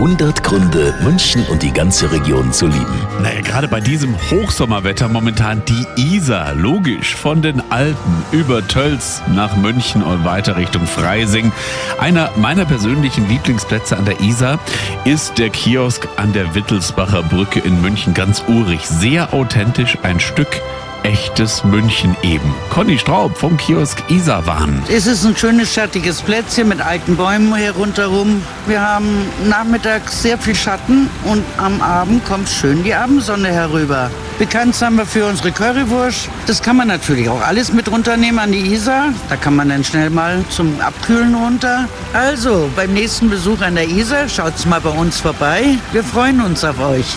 100 Gründe, München und die ganze Region zu lieben. Naja, gerade bei diesem Hochsommerwetter momentan die Isar. Logisch, von den Alpen über Tölz nach München und weiter Richtung Freising. Einer meiner persönlichen Lieblingsplätze an der Isar ist der Kiosk an der Wittelsbacher Brücke in München. Ganz urig, sehr authentisch, ein Stück echtes München eben. Conny Straub vom Kiosk Isarwahn. Es ist ein schönes, schattiges Plätzchen mit alten Bäumen hier rundherum. Wir haben nachmittags sehr viel Schatten und am Abend kommt schön die Abendsonne herüber. Bekannt sind wir für unsere Currywurst. Das kann man natürlich auch alles mit runternehmen an die Isar. Da kann man dann schnell mal zum Abkühlen runter. Also, beim nächsten Besuch an der Isar schaut's mal bei uns vorbei. Wir freuen uns auf euch.